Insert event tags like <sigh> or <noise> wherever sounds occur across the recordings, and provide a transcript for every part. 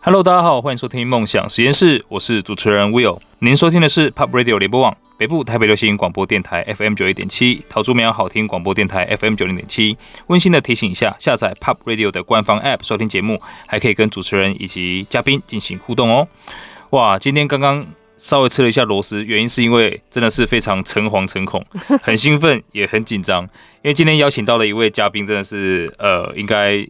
Hello，大家好，欢迎收听梦想实验室，我是主持人 Will。您收听的是 Pop Radio 联播网北部台北流行广播电台 FM 九一点七，桃竹苗好听广播电台 FM 九零点七。温馨的提醒一下，下载 Pop Radio 的官方 App 收听节目，还可以跟主持人以及嘉宾进行互动哦。哇，今天刚刚稍微吃了一下螺丝，原因是因为真的是非常诚惶诚恐，<laughs> 很兴奋也很紧张，因为今天邀请到了一位嘉宾，真的是呃，应该。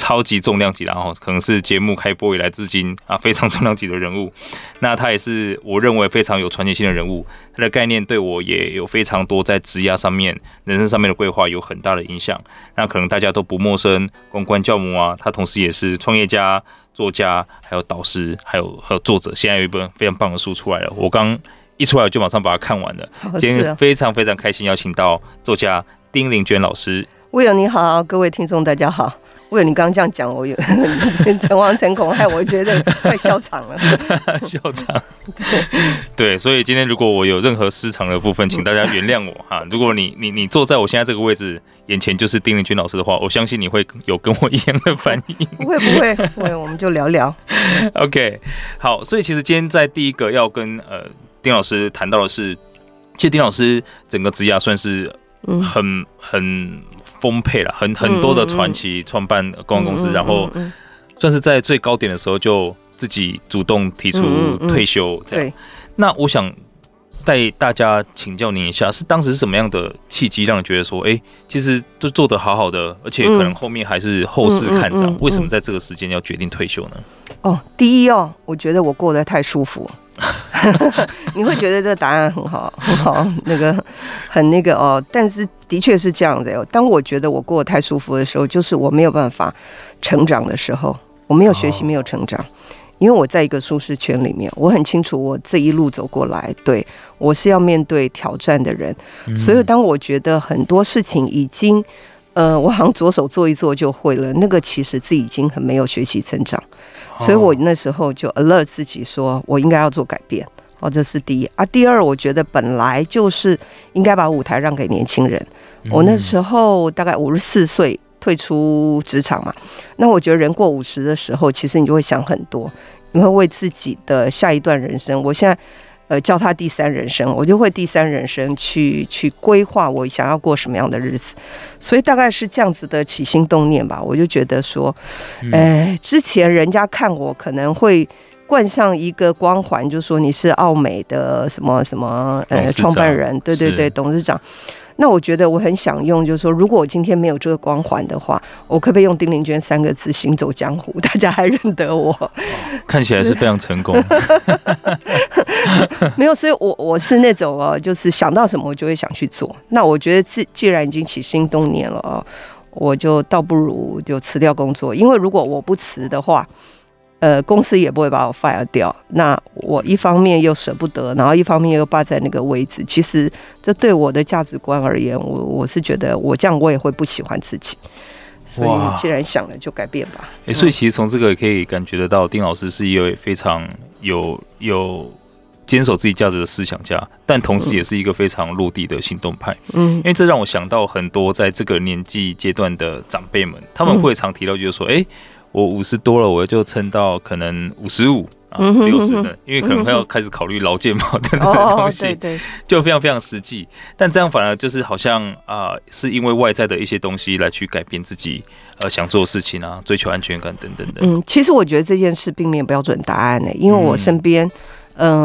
超级重量级，然后可能是节目开播以来至今啊非常重量级的人物。<laughs> 那他也是我认为非常有传奇性的人物，他的概念对我也有非常多在职业上面、人生上面的规划有很大的影响。那可能大家都不陌生，公关教母啊，他同时也是创业家、作家，还有导师，还有还有作者。现在有一本非常棒的书出来了，我刚一出来就马上把它看完了。<laughs> 今天非常非常开心，邀请到作家丁玲娟老师。魏友你好，各位听众大家好。为了你刚刚这样讲，我有 <laughs> 诚惶诚恐，害我觉得快笑场了。<laughs> 笑场，对，所以今天如果我有任何失常的部分，请大家原谅我哈。如果你你你坐在我现在这个位置，眼前就是丁玲娟老师的话，我相信你会有跟我一样的反应。<laughs> 不会不会，不会，我们就聊聊。OK，好，所以其实今天在第一个要跟呃丁老师谈到的是，其实丁老师整个职涯算是很很。丰沛了，很很多的传奇创办公关公司，然后算是在最高点的时候就自己主动提出退休。这样，对。那我想带大家请教您一下，是当时是什么样的契机让你觉得说，哎，其实都做得好好的，而且可能后面还是后市看涨，为什么在这个时间要决定退休呢？哦，第一哦，我觉得我过得太舒服。<laughs> 你会觉得这个答案很好，很好，那个很那个哦。但是的确是这样的。当我觉得我过得太舒服的时候，就是我没有办法成长的时候，我没有学习，没有成长，因为我在一个舒适圈里面。我很清楚，我这一路走过来，对，我是要面对挑战的人。所以，当我觉得很多事情已经，呃，我好像左手做一做就会了，<laughs> 那个其实自己已经很没有学习成长。所以我那时候就 alert 自己说，我应该要做改变。哦，这是第一啊。第二，我觉得本来就是应该把舞台让给年轻人。我那时候大概五十四岁退出职场嘛。那我觉得人过五十的时候，其实你就会想很多，你会为自己的下一段人生。我现在。呃，叫他第三人生，我就会第三人生去去规划我想要过什么样的日子，所以大概是这样子的起心动念吧。我就觉得说，呃，之前人家看我可能会冠上一个光环，就说你是奥美的什么什么呃创办人，对对对，董事长。那我觉得我很想用，就是说，如果我今天没有这个光环的话，我可不可以用丁玲娟三个字行走江湖？<laughs> 大家还认得我？哦、<laughs> 看起来是非常成功。<laughs> 没有，所以我我是那种哦，就是想到什么我就会想去做。那我觉得既既然已经起心动念了哦，我就倒不如就辞掉工作，因为如果我不辞的话。呃，公司也不会把我 fire 掉。那我一方面又舍不得，然后一方面又霸在那个位置。其实这对我的价值观而言，我我是觉得我这样我也会不喜欢自己。所以既然想了，就改变吧。哎、欸，所以其实从这个也可以感觉得到，丁老师是一位非常有有坚守自己价值的思想家，但同时也是一个非常落地的行动派。嗯，因为这让我想到很多在这个年纪阶段的长辈们，他们会常提到就是说，哎、欸。我五十多了，我就撑到可能五十五啊六十的，因为可能会要开始考虑劳健保等等的东西，对，就非常非常实际。但这样反而就是好像啊，是因为外在的一些东西来去改变自己呃想做的事情啊，追求安全感等等的。嗯，其实我觉得这件事并没有标准答案呢，因为我身边。嗯，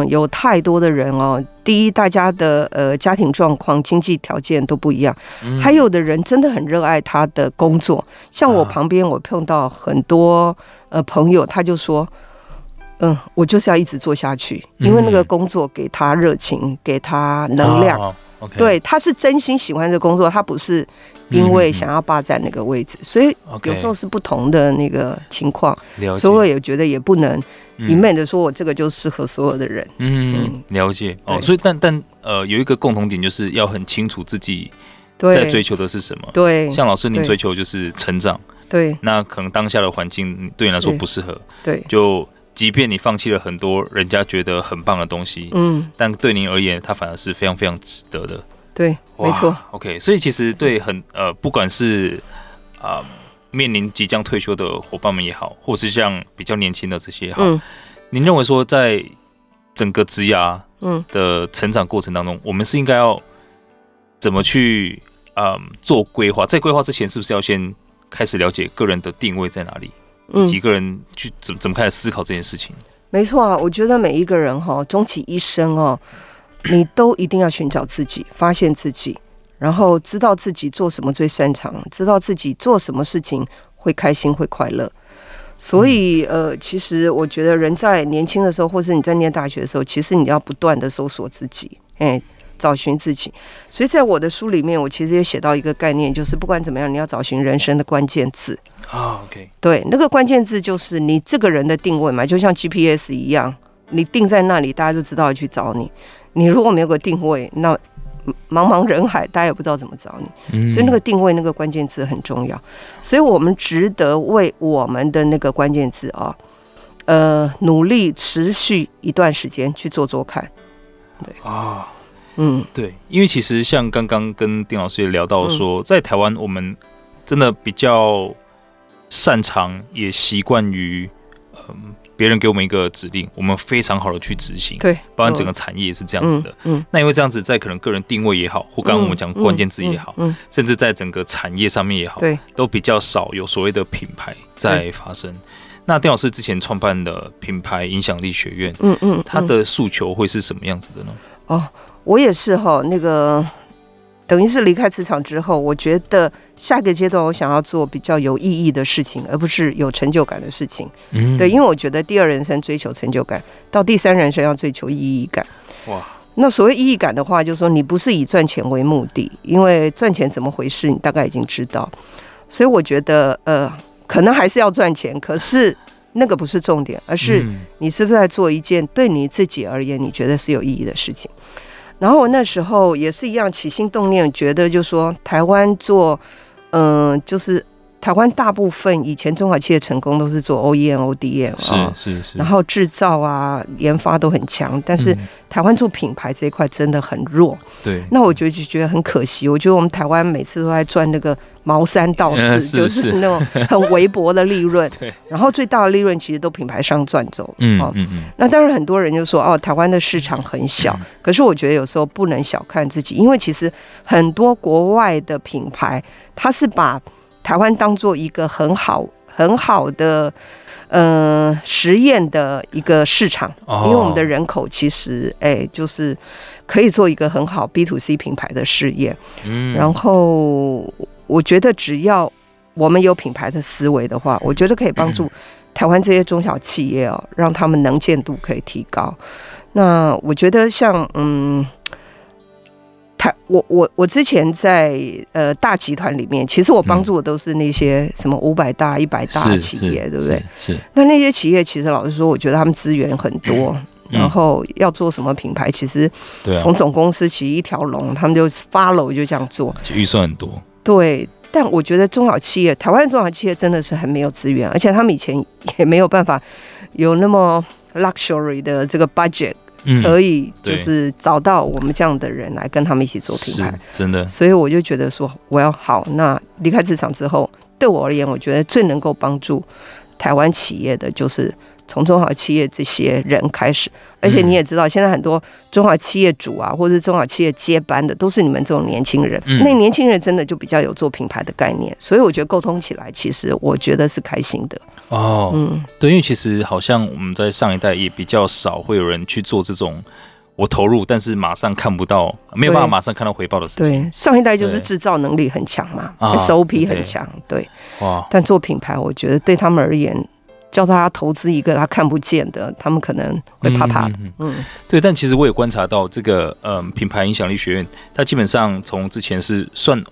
有太多的人哦。第一，大家的呃家庭状况、经济条件都不一样，还有的人真的很热爱他的工作。像我旁边，我碰到很多呃朋友，他就说：“嗯，我就是要一直做下去，因为那个工作给他热情，给他能量。”对，他是真心喜欢这工作，他不是因为想要霸占那个位置，嗯、所以有时候是不同的那个情况。所以我也觉得也不能一昧的说我这个就适合所有的人。嗯，嗯了解哦。所以但但呃，有一个共同点就是要很清楚自己在追求的是什么。对，像老师您追求就是成长。对，那可能当下的环境对你来说不适合。对，就。即便你放弃了很多人家觉得很棒的东西，嗯，但对您而言，它反而是非常非常值得的。对，没错。OK，所以其实对很呃，不管是啊、呃、面临即将退休的伙伴们也好，或是像比较年轻的这些也好，嗯您认为说在整个职涯嗯的成长过程当中，我们是应该要怎么去嗯做规划？在规划之前，是不是要先开始了解个人的定位在哪里，以及个人去怎怎么开始思考这件事情？没错啊，我觉得每一个人哈，终其一生哦，<clears throat> 你都一定要寻找自己，发现自己，然后知道自己做什么最擅长，知道自己做什么事情会开心会快乐。所以呃，其实我觉得人在年轻的时候，或是你在念大学的时候，其实你要不断的搜索自己，哎，找寻自己。所以在我的书里面，我其实也写到一个概念，就是不管怎么样，你要找寻人生的关键字。啊，OK，对，那个关键字就是你这个人的定位嘛，就像 GPS 一样，你定在那里，大家就知道去找你。你如果没有个定位，那茫茫人海，大家也不知道怎么找你。所以那个定位，那个关键字很重要。所以我们值得为我们的那个关键字啊，呃，努力持续一段时间去做做看。对啊，嗯，对，因为其实像刚刚跟丁老师也聊到说，在台湾我们真的比较。擅长也习惯于，嗯，别人给我们一个指令，我们非常好的去执行。对，包含整个产业也是这样子的。嗯，嗯，那因为这样子，在可能个人定位也好，或刚刚我们讲关键字也好，嗯，嗯，甚至在整个产业上面也好，对，都比较少有所谓的品牌在发生。那丁老师之前创办的品牌影响力学院，嗯嗯，他的诉求会是什么样子的呢？哦，我也是哈，那个。等于是离开职场之后，我觉得下个阶段我想要做比较有意义的事情，而不是有成就感的事情。嗯，对，因为我觉得第二人生追求成就感，到第三人生要追求意义感。哇，那所谓意义感的话，就是说你不是以赚钱为目的，因为赚钱怎么回事，你大概已经知道。所以我觉得，呃，可能还是要赚钱，可是那个不是重点，而是你是不是在做一件对你自己而言你觉得是有意义的事情。然后我那时候也是一样起心动念，觉得就说台湾做，嗯、就是台湾大部分以前中小企业成功都是做 OEM、ODM 啊，是是是，然后制造啊、研发都很强，但是台湾做品牌这一块真的很弱。对、嗯，那我觉得就觉得很可惜。我觉得我们台湾每次都在赚那个。毛三到四、嗯、就是那种很微薄的利润，<laughs> 对。然后最大的利润其实都品牌商赚走，嗯嗯嗯。那当然很多人就说哦，台湾的市场很小，嗯，可是我觉得有时候不能小看自己，因为其实很多国外的品牌，它是把台湾当做一个很好很好的呃实验的一个市场，哦，因为我们的人口其实哎就是可以做一个很好 B to C 品牌的试验，嗯，然后。我觉得只要我们有品牌的思维的话，我觉得可以帮助台湾这些中小企业哦，让他们能见度可以提高。那我觉得像嗯，台我我我之前在呃大集团里面，其实我帮助的都是那些什么五百大、一百大企业，对不对？是。那那些企业其实老实说，我觉得他们资源很多，然后要做什么品牌，其实从总公司其实一条龙，他们就 follow 就这样做，预算很多。对，但我觉得中小企业，台湾中小企业真的是很没有资源，而且他们以前也没有办法有那么 luxury 的这个 budget，可以就是找到我们这样的人来跟他们一起做品牌，真的。所以我就觉得说，我要好，那离开职场之后，对我而言，我觉得最能够帮助台湾企业的就是。从中小企业这些人开始，而且你也知道，现在很多中小企业主啊，或者是中小企业接班的，都是你们这种年轻人。那年轻人真的就比较有做品牌的概念，所以我觉得沟通起来，其实我觉得是开心的。哦，嗯，对，因为其实好像我们在上一代也比较少会有人去做这种我投入，但是马上看不到，没有办法马上看到回报的事情。对，上一代就是制造能力很强嘛，SOP 很强，对。哇，但做品牌，我觉得对他们而言。叫他投资一个他看不见的，他们可能会怕怕的。嗯，对。但其实我也观察到，这个嗯品牌影响力学院，它基本上从之前是算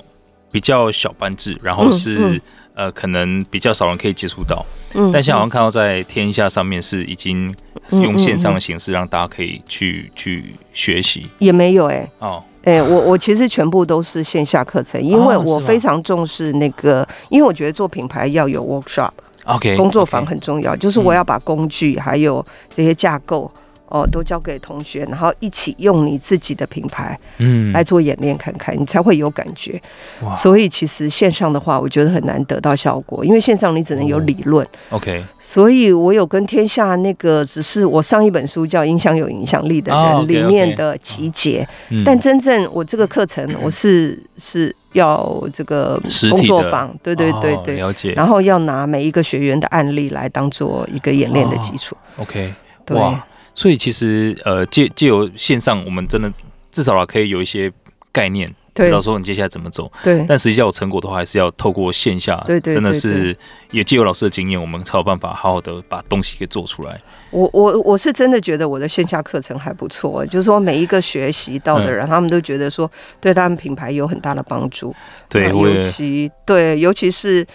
比较小班制，然后是、嗯嗯、呃可能比较少人可以接触到。嗯。但现在好像看到在天下上面是已经用线上的形式让大家可以去去学习。也没有哎、欸。哦。哎、欸，我我其实全部都是线下课程，因为我非常重视那个，哦、因为我觉得做品牌要有 workshop。OK，工作坊很重要，就是我要把工具还有这些架构哦，都交给同学，然后一起用你自己的品牌，嗯，来做演练看看，你才会有感觉。哇所以其实线上的话，我觉得很难得到效果，因为线上你只能有理论。OK，所以我有跟天下那个，只是我上一本书叫《影响有影响力的人》里面的集结。嗯但真正我这个课程，我是是要这个工作坊，对对对对，哦了解。然后要拿每一个学员的案例来当做一个演练的基础。OK，对哇，所以其实呃，借借由线上，我们真的至少啊可以有一些概念，对知道说你接下来怎么走。对但实际上有成果的话，还是要透过线下，对对对真的是也借由老师的经验，我们才有办法好好的把东西给做出来。我我我是真的觉得我的线下课程还不错，就是说每一个学习到的人，嗯他们都觉得说对他们品牌有很大的帮助。对，尤其对，尤其是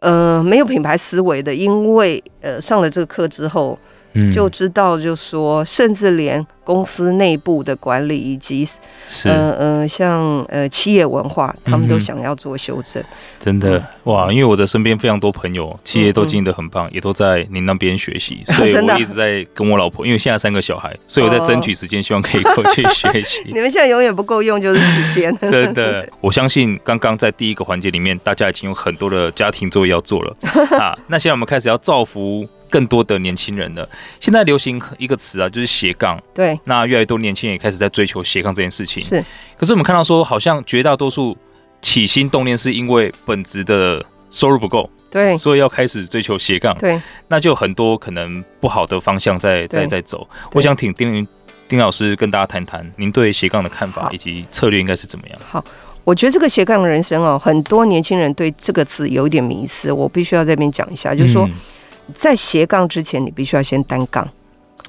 呃没有品牌思维的，因为呃上了这个课之后，嗯就知道就说，甚至连公司内部的管理以及是呃呃像呃企业文化，他们都想要做修正。真的哇，因为我的身边非常多朋友，企业都嗯经营的很棒，也都在您那边学习，<laughs> 所以我一直在跟我老婆，因为现在三个小孩，所以我在争取时间，希望可以过去学习。<laughs> 你们现在永远不够用，就是时间。<laughs> 真的，我相信刚刚在第一个环节里面，大家已经有很多的家庭作业要做了啊。那现在我们开始要造福更多的年轻人了。现在流行一个词啊，就是斜杠。对，那越来越多年轻人也开始在追求斜杠这件事情。是可是我们看到说，好像绝大多数起心动念是因为本职的收入不够，对所以要开始追求斜杠。对。那就很多可能不好的方向在在在走。我想请丁丁老师跟大家谈谈，您对斜杠的看法以及策略应该是怎么样？好，我觉得这个斜杠人生哦，很多年轻人对这个字有一点迷思，我必须要在这边讲一下，就是说，在斜杠之前，你必须要先单杠。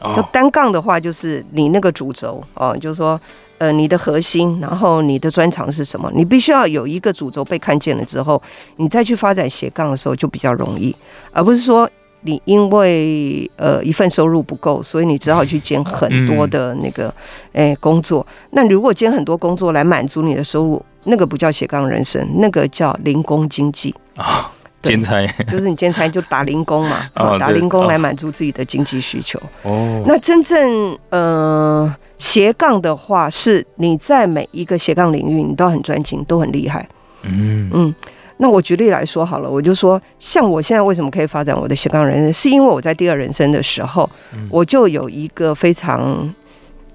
嗯、就哦单杠的话，就是你那个主轴哦，就是说，呃，你的核心，然后你的专长是什么？你必须要有一个主轴被看见了之后，你再去发展斜杠的时候就比较容易，而不是说你因为呃一份收入不够，所以你只好去兼很多的那个诶工作。那如果兼很多工作来满足你的收入，那个不叫斜杠人生，那个叫零工经济啊。对兼差 <laughs> 就是你兼差就打零工嘛，<laughs> 哦打零工来满足自己的经济需求。哦，那真正呃斜杠的话，是你在每一个斜杠领域你都很专精，都很厉害。嗯嗯，那我举例来说好了，我就说，像我现在为什么可以发展我的斜杠人生，是因为我在第二人生的时候，我就有一个非常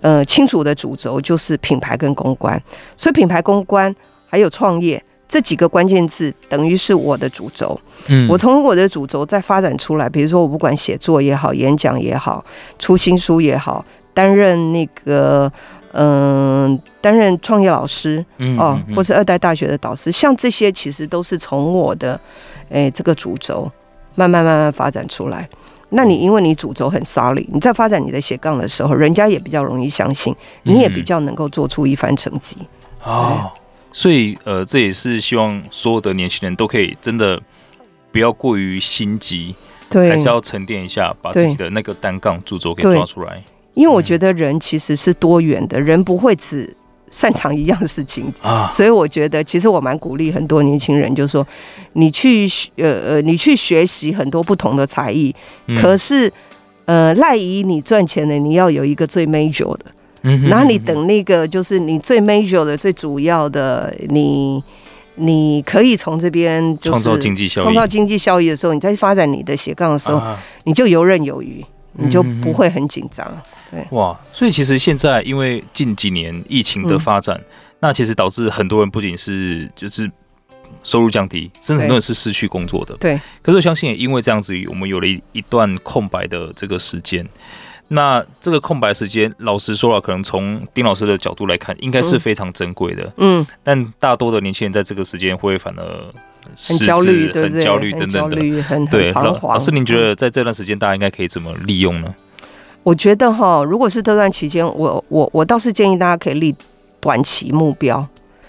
呃清楚的主轴，就是品牌跟公关。所以品牌、公关还有创业这几个关键字，等于是我的主轴。嗯我从我的主轴再发展出来，比如说我不管写作也好，演讲也好，出新书也好，担任那个嗯，担任创业老师嗯哦，或是二代大学的导师，像这些其实都是从我的诶这个主轴慢慢慢慢发展出来。那你因为你主轴很 solid，你在发展你的斜杠的时候，人家也比较容易相信，你也比较能够做出一番成绩。哦，所以呃，这也是希望所有的年轻人都可以真的不要过于心急，对，还是要沉淀一下，把自己的那个单杠主轴给对。抓出来。因为我觉得人其实是多元的，人不会只擅长一样事情。啊，所以我觉得其实我蛮鼓励很多年轻人，就是说你去呃呃，你去学习很多不同的才艺，嗯。可是呃赖以你赚钱的，你要有一个最 major 的，嗯然后你等那个就是你最 major 的、最主要的，你你可以从这边就是创造经济效益，创造经济效益的时候，你在发展你的斜杠的时候，啊你就游刃有余，你就不会很紧张。对哇，所以其实现在因为近几年疫情的发展，嗯那其实导致很多人不仅是就是收入降低，甚至很多人是失去工作的。对。可是我相信也因为这样子，我们有了一一段空白的这个时间。那这个空白时间，老实说了，可能从丁老师的角度来看，应该是非常珍贵的。嗯。但大多的年轻人在这个时间会反而很焦虑？很焦虑等等的。很对。老师，您觉得在这段时间，大家应该可以怎么利用呢？我觉得哈，如果是这段期间，我我我倒是建议大家可以立短期目标，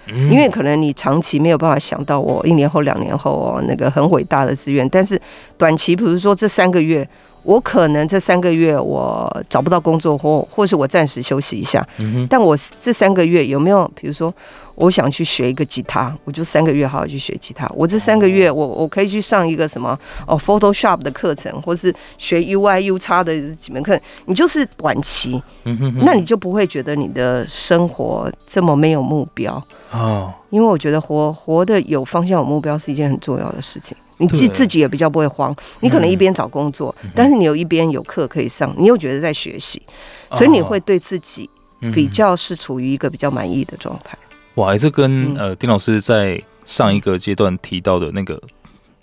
嗯、因为可能你长期没有办法想到我一年后、两年后哦那个很伟大的志愿，但是短期，比如说这三个月，我可能这三个月我找不到工作，或或是我暂时休息一下。嗯，但我这三个月有没有，比如说，我想去学一个吉他，我就三个月好好去学吉他。我这三个月，我我可以去上一个什么哦，Photoshop 的课程，或是学 UI、U 叉的几门课。你就是短期，嗯哼哼，那你就不会觉得你的生活这么没有目标哦。因为我觉得活活的有方向、有目标是一件很重要的事情。你自自己也比较不会慌，你可能一边找工作，嗯、但是你有一边有课可以上，你又觉得在学习，所以你会对自己比较是处于一个比较满意的状态。哇，还是跟呃丁老师在上一个阶段提到的那个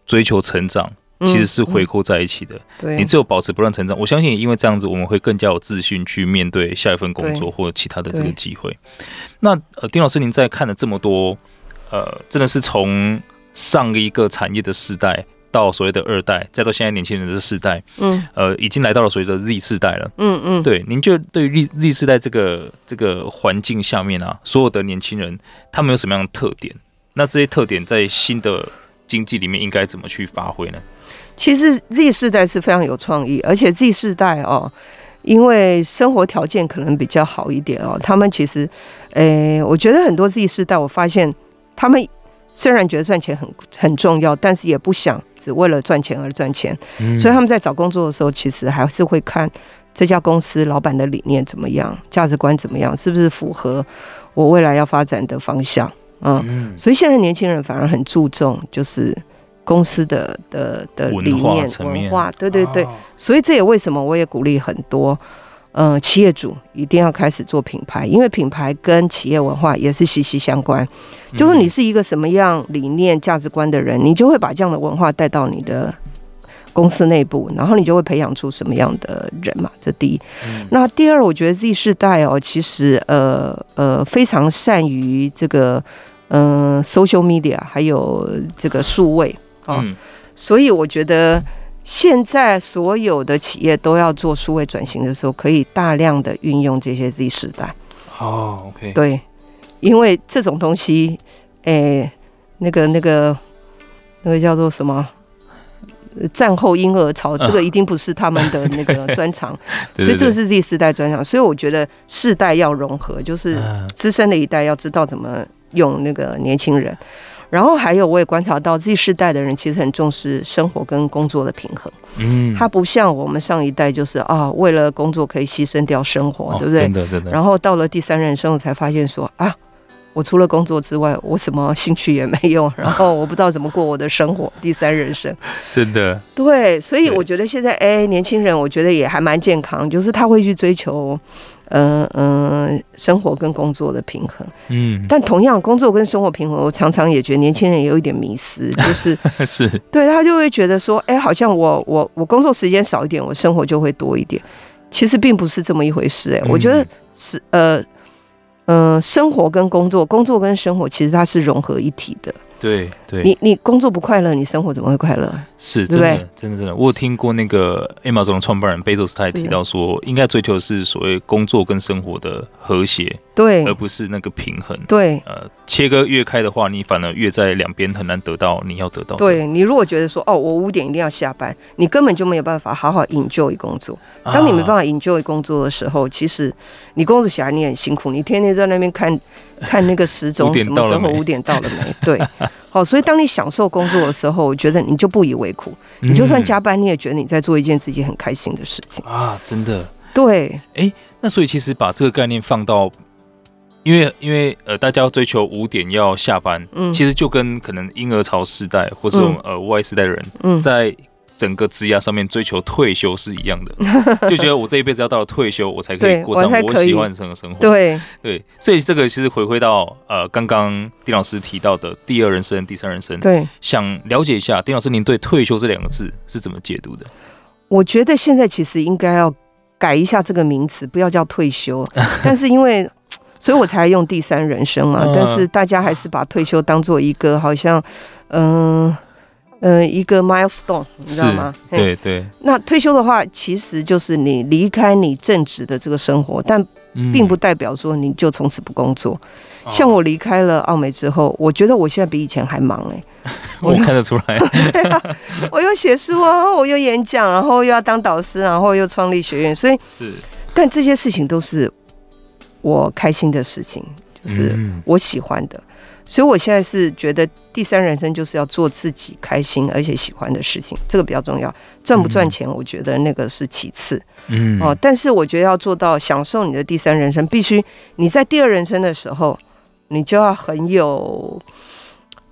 追求成长，其实是回扣在一起的。对，你只有保持不断成长，我相信因为这样子，我们会更加有自信去面对下一份工作或其他的这个机会。那呃丁老师，您在看了这么多，呃，真的是从。上一个产业的世代到所谓的二代，再到现在年轻人的世代，嗯，呃，已经来到了所谓的 Z 世代了，嗯嗯，对，您就对于 Z Z 世代这个这个环境下面啊，所有的年轻人他们有什么样的特点？那这些特点在新的经济里面应该怎么去发挥呢？其实 Z 世代是非常有创意，而且 Z 世代哦，因为生活条件可能比较好一点哦，他们其实，诶，我觉得很多 Z 世代，我发现他们。虽然觉得赚钱很很重要，但是也不想只为了赚钱而赚钱，嗯，所以他们在找工作的时候，其实还是会看这家公司老板的理念怎么样，价值观怎么样，是不是符合我未来要发展的方向。嗯，嗯，所以现在年轻人反而很注重就是公司的的的理念文化，文化，对对对，所以这也为什么我也鼓励很多。嗯、呃，企业主一定要开始做品牌，因为品牌跟企业文化也是息息相关。就是你是一个什么样理念、价值观的人，你就会把这样的文化带到你的公司内部，然后你就会培养出什么样的人嘛。这第一。那第二，我觉得 Z 世代哦，其实呃呃非常善于这个嗯、呃、social media，还有这个数位啊、哦，所以我觉得。现在所有的企业都要做数位转型的时候，可以大量的运用这些 Z 世代。哦、oh，OK，对，因为这种东西，诶、欸，那个、那个、那个叫做什么？战后婴儿潮，这个一定不是他们的 <laughs> 那个专长，所以这个是 Z 世代专长。所以我觉得世代要融合，就是资深的一代要知道怎么用那个年轻人。然后还有，我也观察到 Z 世代的人其实很重视生活跟工作的平衡。嗯，他不像我们上一代，就是啊，为了工作可以牺牲掉生活，对不对？真的，真的。然后到了第三人生，我才发现说啊，我除了工作之外，我什么兴趣也没有，<laughs> 然后我不知道怎么过我的生活。<laughs> 第三人生，真的。对，所以我觉得现在哎，年轻人我觉得也还蛮健康，就是他会去追求。嗯嗯，生活跟工作的平衡，嗯，但同样工作跟生活平衡，我常常也觉得年轻人也有一点迷失，<laughs> 就是是对他就会觉得说，哎、欸，好像我我我工作时间少一点，我生活就会多一点，其实并不是这么一回事、欸，哎，我觉得是呃嗯、呃，生活跟工作，工作跟生活其实它是融合一体的。对对，你你工作不快乐，你生活怎么会快乐？是，真的，真的，真的。我有听过那个 Amazon 创办人贝佐斯，他也提到说，应该追求的是所谓工作跟生活的和谐，对，而不是那个平衡。对，呃，切割越开的话，你反而越在两边很难得到你要得到的。对，你如果觉得说，哦，我五点一定要下班，你根本就没有办法好好 enjoy 工作。当你没办法 enjoy 工作的时候，其实你工作起来你很辛苦，你天天在那边看。<laughs> 看那个时钟，什么时候五点到了没？<laughs> 对，好，所以当你享受工作的时候，我觉得你就不以为苦。你就算加班，你也觉得你在做一件自己很开心的事情啊！真的，对，哎、欸，那所以其实把这个概念放到，因为因为呃，大家要追求五点要下班，嗯，其实就跟可能婴儿潮时代或是我们呃 Y 世代的人，嗯，在。整个职涯上面追求退休是一样的，<laughs> 就觉得我这一辈子要到了退休，我才可以过上我喜欢的生活。对对，所以这个其实回归到呃，刚刚丁老师提到的第二人生、第三人生。对，想了解一下丁老师，您对退休这两个字是怎么解读的？我觉得现在其实应该要改一下这个名词，不要叫退休。<laughs> 但是因为，所以我才用第三人生嘛。但是大家还是把退休当做一个好像，嗯、呃。呃，一个 milestone，你知道吗？对对。那退休的话，其实就是你离开你正职的这个生活，但并不代表说你就从此不工作。嗯、像我离开了奥美之后，我觉得我现在比以前还忙哎、欸。<laughs> 我看得出来。<laughs> 啊，我又写书啊，我又演讲，然后又要当导师，然后又创立学院，所以是。但这些事情都是我开心的事情，就是我喜欢的。嗯所以，我现在是觉得第三人生就是要做自己开心而且喜欢的事情，这个比较重要。赚不赚钱，我觉得那个是其次。嗯哦，但是我觉得要做到享受你的第三人生，必须你在第二人生的时候，你就要很有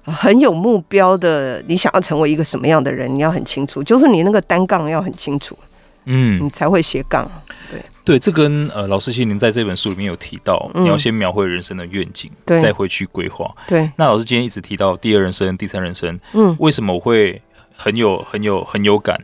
很有目标的。你想要成为一个什么样的人，你要很清楚，就是你那个单杠要很清楚，嗯，你才会斜杠。对。对，这跟呃老师，其实您在这本书里面有提到，嗯、你要先描绘人生的愿景，再回去规划。对，那老师今天一直提到第二人生、第三人生，嗯，为什么我会很有、很有、很有感？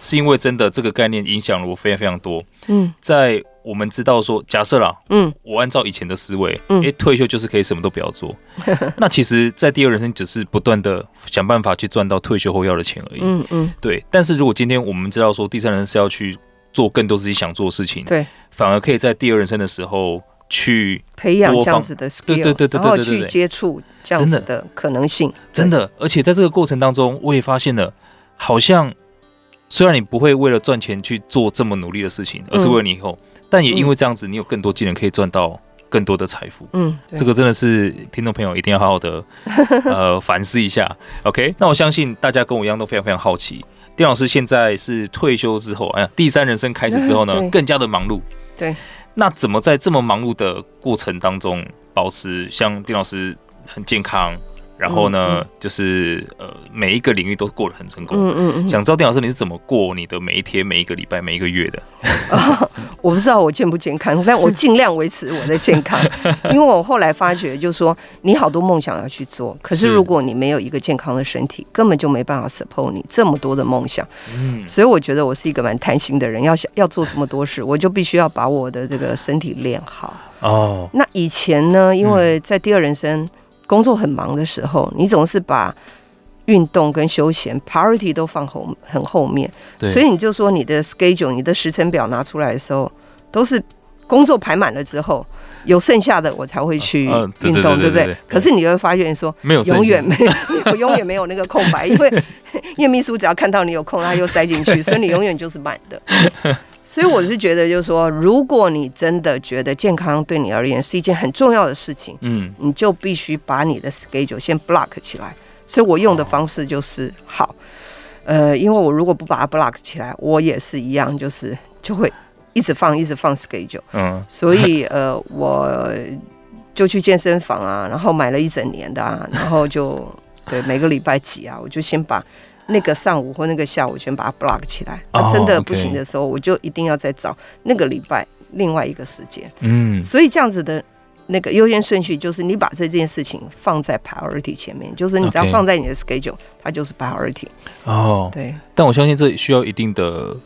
是因为真的这个概念影响了我非常非常多。嗯，在我们知道说，假设啦，嗯，我按照以前的思维，嗯，诶，退休就是可以什么都不要做。<laughs> 那其实，在第二人生只是不断的想办法去赚到退休后要的钱而已。嗯嗯，对。但是如果今天我们知道说，第三人生是要去。做更多自己想做的事情，对，反而可以在第二人生的时候去培养这样子的 skill，对对对对，然后去接触这样子的可能性，真的。而且在这个过程当中，我也发现了，好像虽然你不会为了赚钱去做这么努力的事情，而是为了你以后，但也因为这样子，你有更多技能可以赚到更多的财富。嗯，这个真的是听众朋友一定要好好的呃 <laughs> 反思一下。OK，那我相信大家跟我一样都非常非常好奇。丁老师现在是退休之后，哎呀，第三人生开始之后呢，<laughs> 更加的忙碌。对，那怎么在这么忙碌的过程当中，保持像丁老师很健康？然后呢，嗯嗯、就是呃，每一个领域都过得很成功。嗯嗯嗯。想知道丁老师你是怎么过你的每一天、每一个礼拜、每一个月的？哦、<laughs> 我不知道我健不健康，但我尽量维持我的健康。<laughs> 因为我后来发觉，就是说你好多梦想要去做，可是如果你没有一个健康的身体，根本就没办法 support 你这么多的梦想。嗯。所以我觉得我是一个蛮贪心的人，要想要做这么多事，我就必须要把我的这个身体练好。哦。那以前呢，因为在第二人生。工作很忙的时候，你总是把运动跟休闲 priority 都放后很后面，所以你就说你的 schedule、你的时程表拿出来的时候，都是工作排满了之后，有剩下的我才会去运动，对不对？可是你会发现说，没有永远没有，<laughs> 我永远没有那个空白，因为 <laughs> 因为秘书只要看到你有空，他又塞进去，<laughs> 所以你永远就是满的。所以我是觉得，就是说，如果你真的觉得健康对你而言是一件很重要的事情，嗯，你就必须把你的 schedule 先 block 起来。所以我用的方式就是，好，呃，因为我如果不把它 block 起来，我也是一样，就是就会一直放，一直放 schedule。嗯，所以呃，我就去健身房啊，然后买了一整年的啊，然后就对每个礼拜几啊，我就先把。那个上午或那个下午，全把它 block 起来。Oh, 真的不行的时候，我就一定要再找那个礼拜另外一个时间。嗯，所以这样子的那个优先顺序，就是你把这件事情放在 priority 前面，就是你只要放在你的 schedule，它就是 priority。哦，对。但我相信这需要一定的，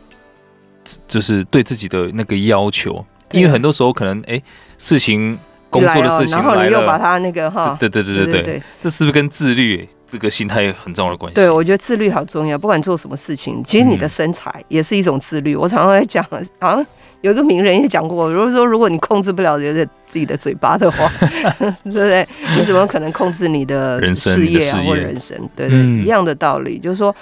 就是对自己的那个要求，因为很多时候可能哎、欸，事情工作的事情来了，然后你又把它那个哈，对对对对对这是不是跟自律？这个心态很重要的关系。对，我觉得自律好重要。不管做什么事情，其实你的身材也是一种自律。嗯、我常常在讲，好像有一个名人也讲过，如果说如果你控制不了自己的嘴巴的话，<laughs> 对不对？你怎么可能控制你的事业啊或人生？对一样的道理，就是说，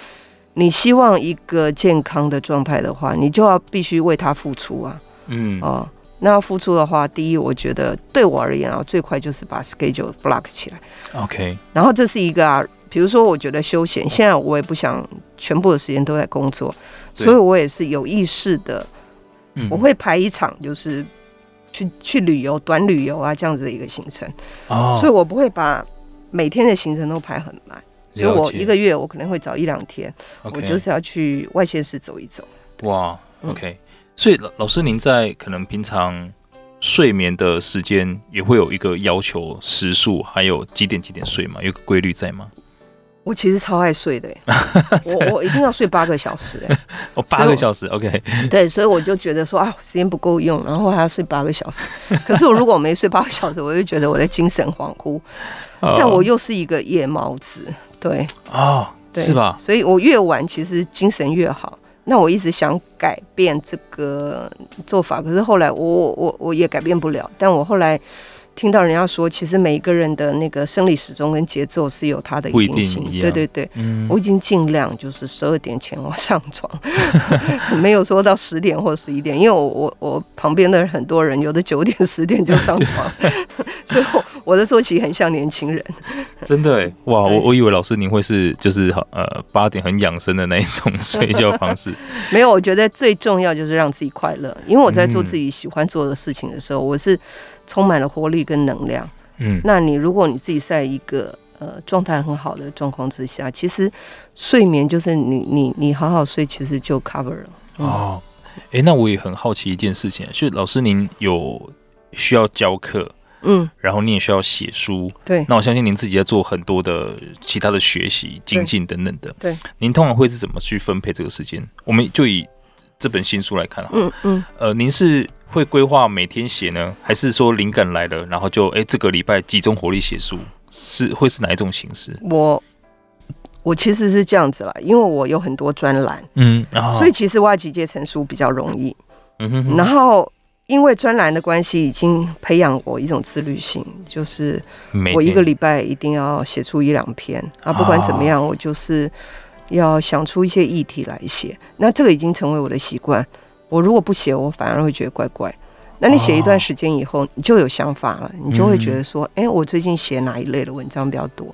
你希望一个健康的状态的话，你就要必须为他付出啊。嗯哦，那要付出的话，第一，我觉得对我而言啊，最快就是把 schedule block 起来。OK，然后这是一个啊。比如说，我觉得休闲，现在我也不想全部的时间都在工作，所以我也是有意识的，我会排一场，就是去去旅游、短旅游啊这样子的一个行程。哦，所以我不会把每天的行程都排很满，所以我一个月我可能会找一两天我就是要去外县市走一走。哇，OK，所以老老师您在可能平常睡眠的时间也会有一个要求时数，还有几点几点睡吗？有个规律在吗？我其实超爱睡的，<laughs> 我我一定要睡八个小时哎，<laughs> 哦，八个小时，OK，对，所以我就觉得说啊，时间不够用，然后还要睡八个小时。<laughs> 可是我如果没睡八个小时，我就觉得我的精神恍惚。但我又是一个夜猫子，对，哦，对，是吧？所以我越晚其实精神越好。那我一直想改变这个做法，可是后来我我我也改变不了。但我后来。听到人家说，其实每一个人的那个生理时钟跟节奏是有它的一定性。对对对，嗯、我已经尽量就是十二点前我上床，<laughs> 没有说到十点或十一点，因为我我我旁边的很多人有的九点十点就上床，<laughs> 所以我的作息很像年轻人。真的哎，哇，我我以为老师您会是就是呃八点很养生的那一种 <laughs> 睡觉方式。没有，我觉得最重要就是让自己快乐，因为我在做自己喜欢做的事情的时候，我是。充满了活力跟能量，嗯，那你如果你自己在一个呃状态很好的状况之下，其实睡眠就是你你你好好睡，其实就 cover 了。嗯、哦，哎、欸，那我也很好奇一件事情，就是老师您有需要教课，嗯，然后你也需要写书，对，那我相信您自己在做很多的其他的学习、精进等等的，对，您通常会是怎么去分配这个时间？我们就以这本新书来看，嗯嗯，呃，您是。会规划每天写呢，还是说灵感来了，然后就哎这个礼拜集中火力写书，是会是哪一种形式？我我其实是这样子啦，因为我有很多专栏，嗯，哦、所以其实我要集结成书比较容易。嗯哼哼。然后因为专栏的关系，已经培养我一种自律性，就是我一个礼拜一定要写出一两篇啊，不管怎么样，我就是要想出一些议题来写。那这个已经成为我的习惯。我如果不写，我反而会觉得怪怪。那你写一段时间以后，你就有想法了，你就会觉得说，哎，我最近写哪一类的文章比较多？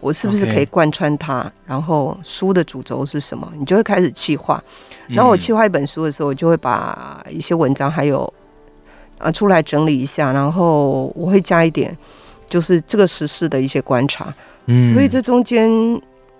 我是不是可以贯穿它？然后书的主轴是什么？你就会开始计划。然后我计划一本书的时候，我就会把一些文章还有啊出来整理一下，然后我会加一点，就是这个时事的一些观察。嗯所以这中间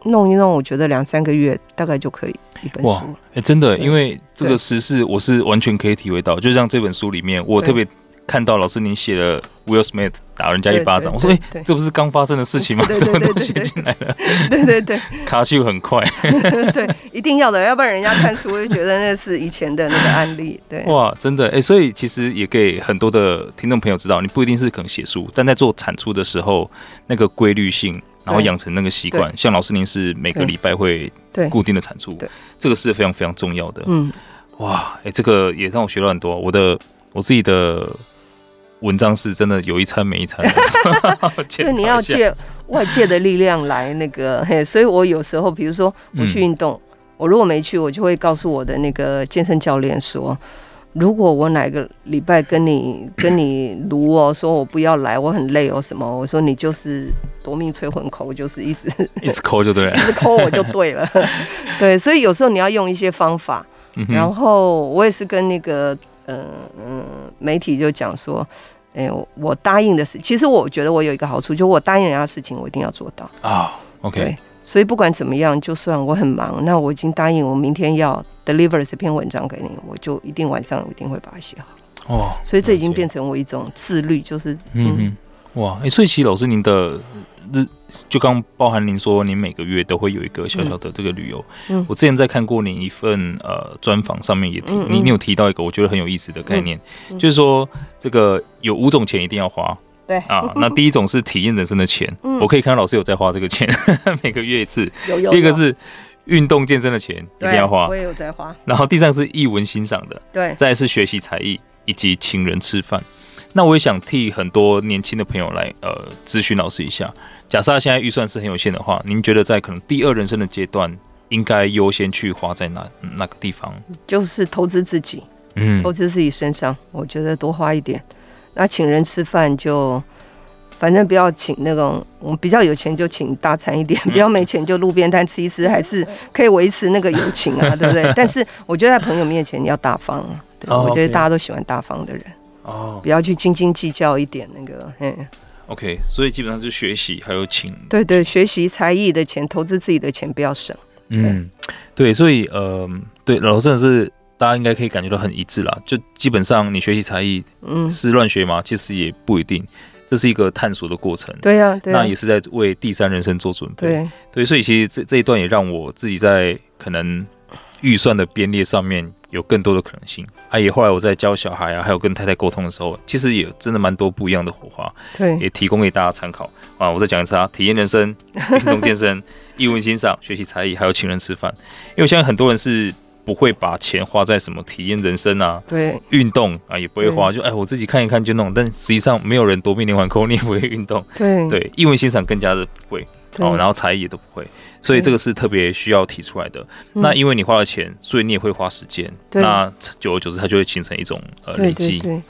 弄一弄，我觉得两三个月大概就可以。哇，哎、欸，真的，因为这个时事我是完全可以体会到。就像这本书里面，我特别看到老师您写了 Will Smith 打人家一巴掌，我说，哎、欸，这不是刚发生的事情吗？怎么都写进来了？<laughs> 对对对，卡就很快。<laughs> 对，一定要的，要不然人家看书会觉得那是以前的那个案例。对，哇，真的，哎、欸，所以其实也给很多的听众朋友知道，你不一定是可能写书，但在做产出的时候，那个规律性。然后养成那个习惯，像老师您是每个礼拜会固定的产出，这个是非常非常重要的。嗯，哇，哎，这个也让我学到很多。我的我自己的文章是真的有一餐没一餐的，<laughs> <laughs> 所以你要借外界的力量来那个。<laughs> 嘿，所以我有时候，比如说我去运动，嗯、我如果没去，我就会告诉我的那个健身教练说。如果我哪个礼拜跟你跟你卢哦，说我不要来，我很累哦什么？我说你就是夺命催魂口，就是一直 <laughs> 一直抠就对了，一直抠我就对了。<laughs> 对，所以有时候你要用一些方法。然后我也是跟那个嗯嗯媒体就讲说，哎，我答应的事，其实我觉得我有一个好处，就我答应人家的事情，我一定要做到啊。OK。所以不管怎么样，就算我很忙，那我已经答应我明天要 deliver 这篇文章给你，我就一定晚上一定会把它写好。哦，所以这已经变成我一种自律，就是嗯，嗯。哇，哎、欸，所以其实老师您的日就刚包含您说您每个月都会有一个小小的这个旅游。嗯，我之前在看过您一份呃专访上面也提，嗯嗯。你你有提到一个我觉得很有意思的概念，就是说这个有五种钱一定要花。对啊，<laughs> 那第一种是体验人生的钱，嗯、我可以看到老师有在花这个钱，<laughs> 每个月一次。有有有。第二个是运动健身的钱，一定要花。我也有在花。然后第三个是艺文欣赏的，对。再来是学习才艺以及请人吃饭。那我也想替很多年轻的朋友来呃咨询老师一下，假设他现在预算是很有限的话，您觉得在可能第二人生的阶段，应该优先去花在哪哪个地方？就是投资自己，嗯，投资自己身上，我觉得多花一点。那请人吃饭就，反正不要请那种，我们比较有钱就请大餐一点，比较没钱就路边摊吃一吃，还是可以维持那个友情啊，<laughs> 对不对？但是我觉得在朋友面前你要大方，对，我觉得大家都喜欢大方的人，哦，不要去斤斤计较一点那个，嗯，OK，所以基本上就是学习还有请，对对，学习才艺的钱，投资自己的钱不要省，嗯，对，所以呃，对，老师真的是。大家应该可以感觉到很一致啦，就基本上你学习才艺，嗯，是乱学吗？其实也不一定，这是一个探索的过程。对呀，对，那也是在为第三人生做准备。对，对，所以其实这这一段也让我自己在可能预算的编列上面有更多的可能性。啊，也后来我在教小孩啊，还有跟太太沟通的时候，其实也真的蛮多不一样的火花，对，也提供给大家参考啊。我再讲一次啊，体验人生、<laughs> 运动健身、艺文欣赏、学习才艺，还有请人吃饭。因为现在很多人是。不会把钱花在什么体验人生啊，对，运动啊也不会花，就哎我自己看一看就弄。但实际上没有人夺命连环扣，你也不会运动，<laughs> 对。对，英文欣赏更加的不会哦，然后才艺也都不会，所以这个是特别需要提出来的。那因为你花了钱，所以你也会花时间，那久而久之它就会形成一种呃累积。对，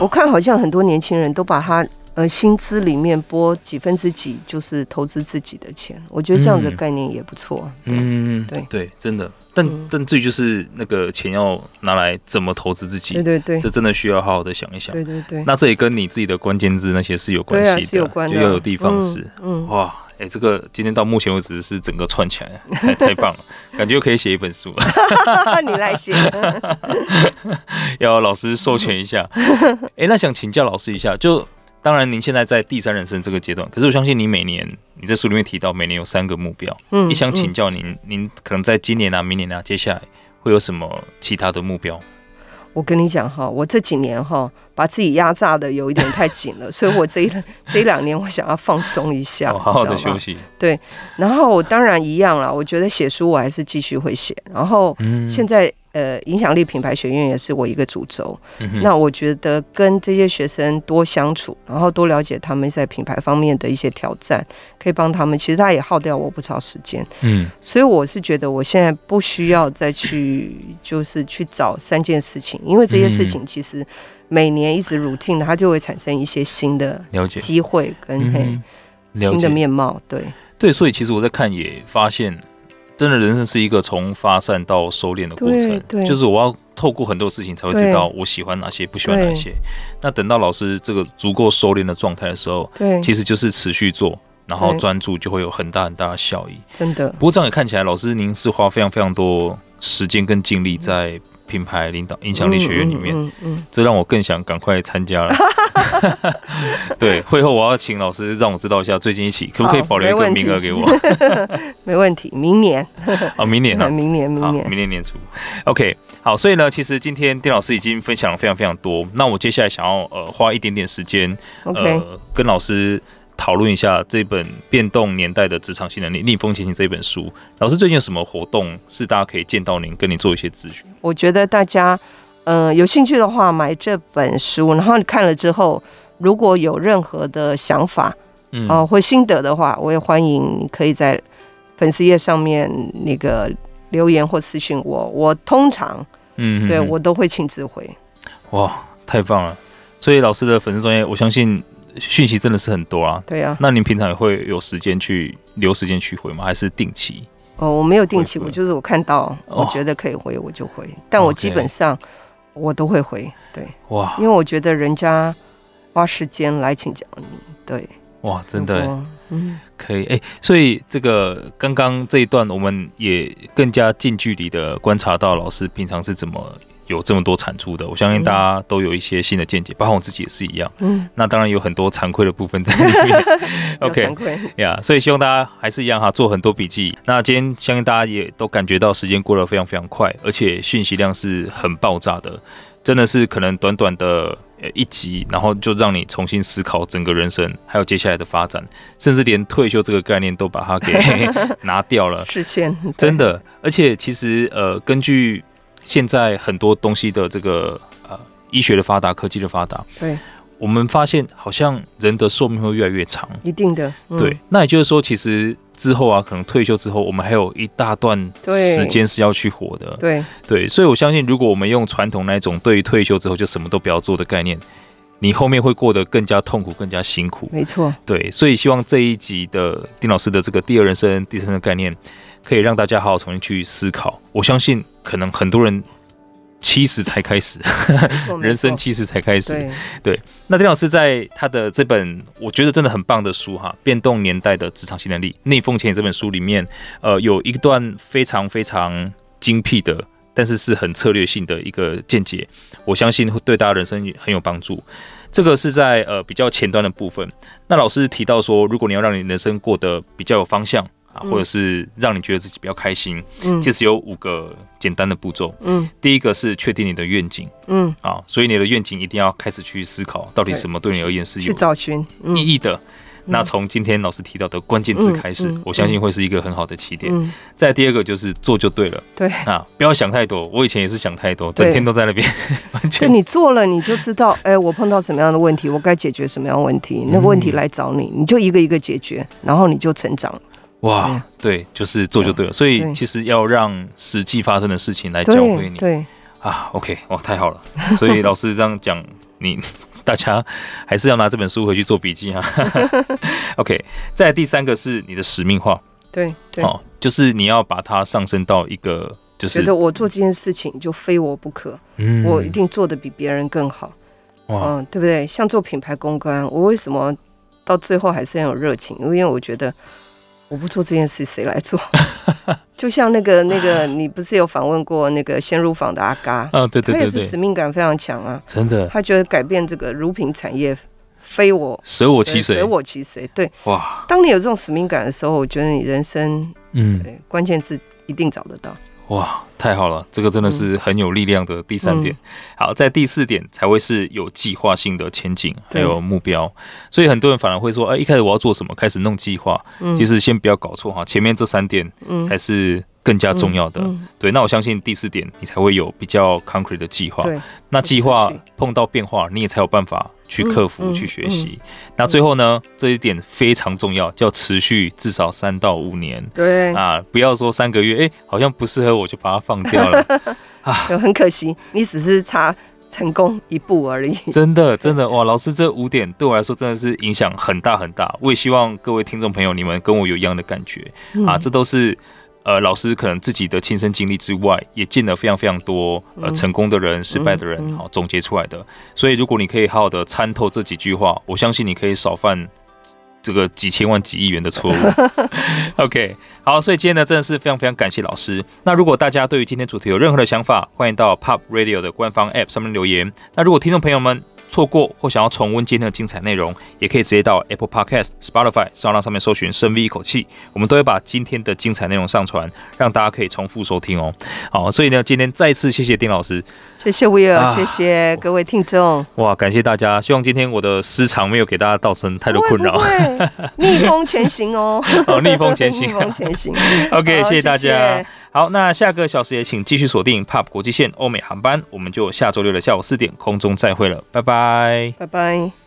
我看好像很多年轻人都把它。呃，薪资里面拨几分之几就是投资自己的钱，我觉得这样的概念也不错。嗯，对。对，真的。但但至于就是那个钱要拿来怎么投资自己，对对对，这真的需要好好的想一想。对对对，那这也跟你自己的关键字那些是有关系的，是有关的，就要有地方是。嗯，哇，哎，这个今天到目前为止是整个串起来，<laughs> 太太棒了，感觉可以写一本书了。<laughs> 你来写，<laughs> 要老师授权一下。哎，那想请教老师一下，就。当然，您现在在第三人生这个阶段，可是我相信你每年，你在书里面提到每年有三个目标。嗯，也想请教您，嗯、您可能在今年啊、明年啊，接下来会有什么其他的目标？我跟你讲哈，我这几年哈，把自己压榨的有一点太紧了，<laughs> 所以我这一 <laughs> 这一两年我想要放松一下，好好的休息。对，然后我当然一样了，我觉得写书我还是继续会写，然后现在。嗯呃，影响力品牌学院也是我一个主轴。嗯、那我觉得跟这些学生多相处，然后多了解他们在品牌方面的一些挑战，可以帮他们。其实他也耗掉我不少时间。嗯，所以我是觉得我现在不需要再去，就是去找三件事情，因为这些事情其实每年一直 routine，它就会产生一些新的了解机会跟新的面貌。对对，所以其实我在看也发现。真的人生是一个从发散到收敛的过程，就是我要透过很多事情才会知道我喜欢哪些，不喜欢哪些。那等到老师这个足够收敛的状态的时候，对，其实就是持续做，然后专注就会有很大很大的效益。真的。不过这样也看起来，老师您是花非常非常多时间跟精力在。品牌领导影响力学院里面，嗯嗯嗯、这让我更想赶快参加了。<laughs> 对，会后我要请老师让我知道一下，最近一期可不可以保留一个名额给我？<laughs> 没问题，明年。<laughs> 哦，明年啊，明年，明年，明年年初。OK，好，所以呢，其实今天丁老师已经分享了非常非常多。那我接下来想要呃花一点点时间.呃，跟老师。讨论一下这本变动年代的职场新能力逆风前行这一本书，老师最近有什么活动是大家可以见到您，跟你做一些咨询？我觉得大家，呃，有兴趣的话买这本书，然后你看了之后，如果有任何的想法，嗯，哦、呃，或心得的话，我也欢迎你可以在粉丝页上面那个留言或私信我，我通常，嗯对我都会亲自回。哇，太棒了！所以老师的粉丝专业，我相信。讯息真的是很多啊，对啊。那您平常也会有时间去留时间去回吗？还是定期？哦，我没有定期，我就是我看到我觉得可以回我就回，但我基本上我都会回。对，哇，因为我觉得人家花时间来请教你，对，哇，真的，嗯，可以，哎，所以这个刚刚这一段，我们也更加近距离的观察到老师平常是怎么。有这么多产出的，我相信大家都有一些新的见解，包括我自己也是一样。嗯，那当然有很多惭愧的部分在里面。<laughs> OK，呀，yeah, 所以希望大家还是一样哈，做很多笔记。那今天相信大家也都感觉到时间过得非常非常快，而且讯息量是很爆炸的，真的是可能短短的一集，然后就让你重新思考整个人生，还有接下来的发展，甚至连退休这个概念都把它给 <laughs> 拿掉了。实现真的，而且其实呃，根据。现在很多东西的这个呃医学的发达，科技的发达，对，我们发现好像人的寿命会越来越长，一定的，嗯、对。那也就是说，其实之后啊，可能退休之后，我们还有一大段时间是要去活的，对对。所以我相信，如果我们用传统那种对于退休之后就什么都不要做的概念，你后面会过得更加痛苦，更加辛苦。没错，对。所以希望这一集的丁老师的这个第二人生、第三人生概念。可以让大家好好重新去思考。我相信，可能很多人七十才开始，人生七十才开始。对，对，那丁老师在他的这本我觉得真的很棒的书哈，《变动年代的职场新能力：逆风前行》这本书里面，呃，有一段非常非常精辟的，但是是很策略性的一个见解。我相信会对大家人生很有帮助。这个是在呃比较前端的部分。那老师提到说，如果你要让你人生过得比较有方向。啊，或者是让你觉得自己比较开心，嗯，其实有五个简单的步骤。嗯，第一个是确定你的愿景，嗯，啊，所以你的愿景一定要开始去思考，到底什么对你而言是有去找寻意义的。那从今天老师提到的关键字开始，嗯嗯、我相信会是一个很好的起点。嗯、再第二个就是做就对了。对啊，不要想太多。我以前也是想太多，整天都在那边。<laughs> 完全。你做了，你就知道，哎、欸，我碰到什么样的问题，我该解决什么样的问题，那个问题来找你，你就一个一个解决，然后你就成长。哇，嗯、对，就是做就对了。所以其实要让实际发生的事情来教会你。对，对啊，OK，哇，太好了。所以老师这样讲，你。大家还是要拿这本书回去做笔记哈。<laughs> OK，再来第三个是你的使命化，对对，哦，就是你要把它上升到一个，就是觉得我做这件事情就非我不可，嗯，我一定做的比别人更好，哇嗯，对不对？像做品牌公关，我为什么到最后还是很有热情？因为我觉得。我不做这件事，谁来做？<laughs> 就像那个那个，你不是有访问过那个先入坊的阿嘎？啊，对对对，他也是使命感非常强啊，真的。他觉得改变这个乳品产业，非我舍我其谁？舍我其谁？对，哇！当你有这种使命感的时候，我觉得你人生，嗯，关键字一定找得到。哇，太好了，这个真的是很有力量的第三点。嗯、好，在第四点才会是有计划性的前景，还有目标。所以很多人反而会说，哎，一开始我要做什么，开始弄计划。嗯、其实先不要搞错哈，前面这三点才是。更加重要的，嗯嗯、对，那我相信第四点你才会有比较 concrete 的计划。对，那计划碰到变化，你也才有办法去克服、嗯、去学习。那最后呢，这一点非常重要，叫持续至少三到五年。对啊，不要说三个月，哎、欸，好像不适合我就把它放掉了 <laughs> 啊，很可惜，你只是差成功一步而已。真的，真的哇，老师这五点对我来说真的是影响很大很大。我也希望各位听众朋友，你们跟我有一样的感觉、嗯、啊，这都是。呃，老师可能自己的亲身经历之外，也见了非常非常多呃成功的人、失败的人，好、总结出来的。所以，如果你可以好好的参透这几句话，我相信你可以少犯这个几千万、几亿元的错误。<laughs> OK，好，所以今天呢，真的是非常非常感谢老师。那如果大家对于今天主题有任何的想法，欢迎到 Pop Radio 的官方 App 上面留言。那如果听众朋友们，错过或想要重温今天的精彩内容，也可以直接到 Apple Podcast、Spotify、SoundOn 上面搜寻“深 V 一口气”，我们都会把今天的精彩内容上传，让大家可以重复收听哦。好，所以呢，今天再次谢谢丁老师，谢谢 Will，、啊、谢谢各位听众。哇，感谢大家，希望今天我的失常没有给大家造成太多困扰。<laughs> 逆风前行哦。好，逆风前行，<laughs> 逆风前行。<laughs> OK，谢谢大家。谢谢好，那下个小时也请继续锁定 PUB 国际线欧美航班，我们就下周六的下午四点空中再会了，拜拜，拜拜。